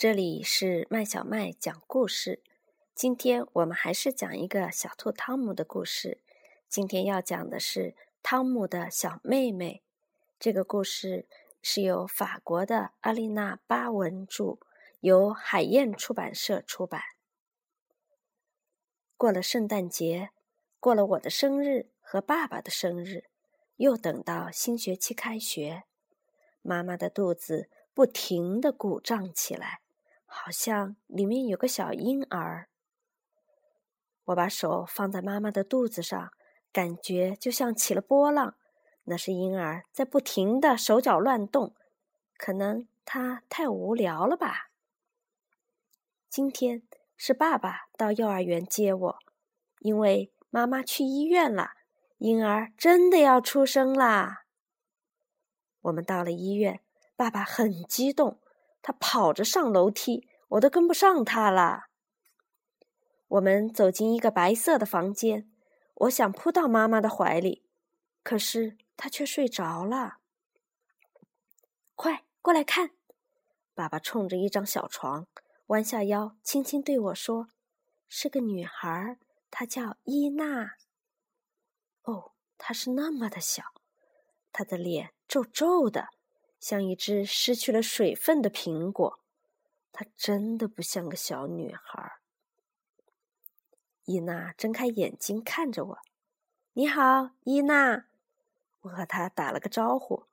这里是麦小麦讲故事。今天我们还是讲一个小兔汤姆的故事。今天要讲的是汤姆的小妹妹。这个故事是由法国的阿丽娜·巴文著，由海燕出版社出版。过了圣诞节，过了我的生日和爸爸的生日，又等到新学期开学，妈妈的肚子不停的鼓胀起来。好像里面有个小婴儿。我把手放在妈妈的肚子上，感觉就像起了波浪。那是婴儿在不停的手脚乱动，可能他太无聊了吧。今天是爸爸到幼儿园接我，因为妈妈去医院了，婴儿真的要出生啦。我们到了医院，爸爸很激动。他跑着上楼梯，我都跟不上他了。我们走进一个白色的房间，我想扑到妈妈的怀里，可是她却睡着了。快过来看！爸爸冲着一张小床，弯下腰，轻轻对我说：“是个女孩，她叫伊娜。”哦，她是那么的小，她的脸皱皱的。像一只失去了水分的苹果，她真的不像个小女孩。伊娜睁开眼睛看着我：“你好，伊娜。”我和她打了个招呼，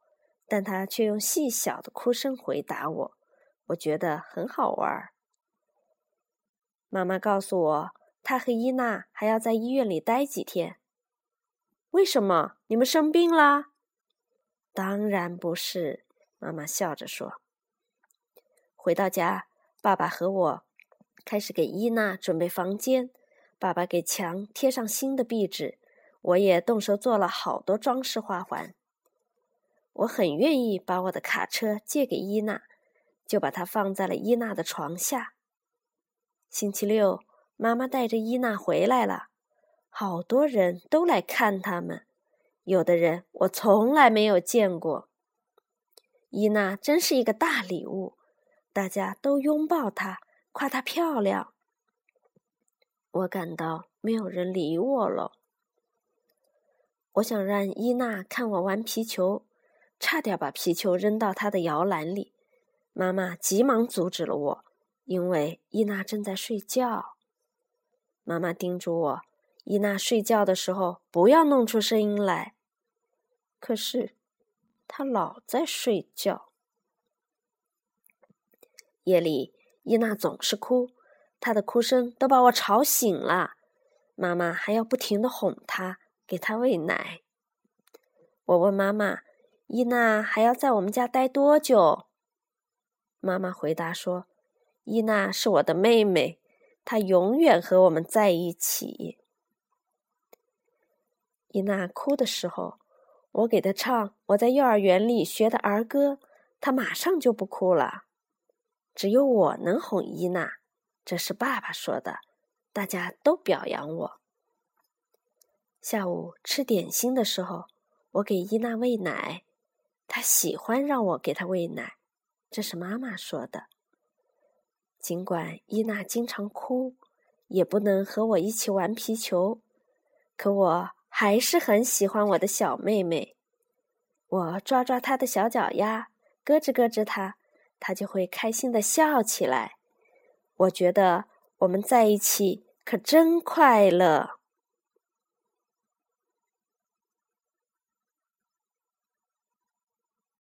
但她却用细小的哭声回答我。我觉得很好玩。妈妈告诉我，她和伊娜还要在医院里待几天。为什么？你们生病了？当然不是。妈妈笑着说：“回到家，爸爸和我开始给伊娜准备房间。爸爸给墙贴上新的壁纸，我也动手做了好多装饰花环。我很愿意把我的卡车借给伊娜，就把它放在了伊娜的床下。星期六，妈妈带着伊娜回来了，好多人都来看他们，有的人我从来没有见过。”伊娜真是一个大礼物，大家都拥抱她，夸她漂亮。我感到没有人理我了。我想让伊娜看我玩皮球，差点把皮球扔到她的摇篮里。妈妈急忙阻止了我，因为伊娜正在睡觉。妈妈叮嘱我，伊娜睡觉的时候不要弄出声音来。可是。他老在睡觉。夜里，伊娜总是哭，她的哭声都把我吵醒了。妈妈还要不停的哄她，给她喂奶。我问妈妈：“伊娜还要在我们家待多久？”妈妈回答说：“伊娜是我的妹妹，她永远和我们在一起。”伊娜哭的时候。我给他唱我在幼儿园里学的儿歌，他马上就不哭了。只有我能哄伊娜，这是爸爸说的。大家都表扬我。下午吃点心的时候，我给伊娜喂奶，她喜欢让我给她喂奶，这是妈妈说的。尽管伊娜经常哭，也不能和我一起玩皮球，可我。还是很喜欢我的小妹妹，我抓抓她的小脚丫，咯吱咯吱她，她就会开心的笑起来。我觉得我们在一起可真快乐。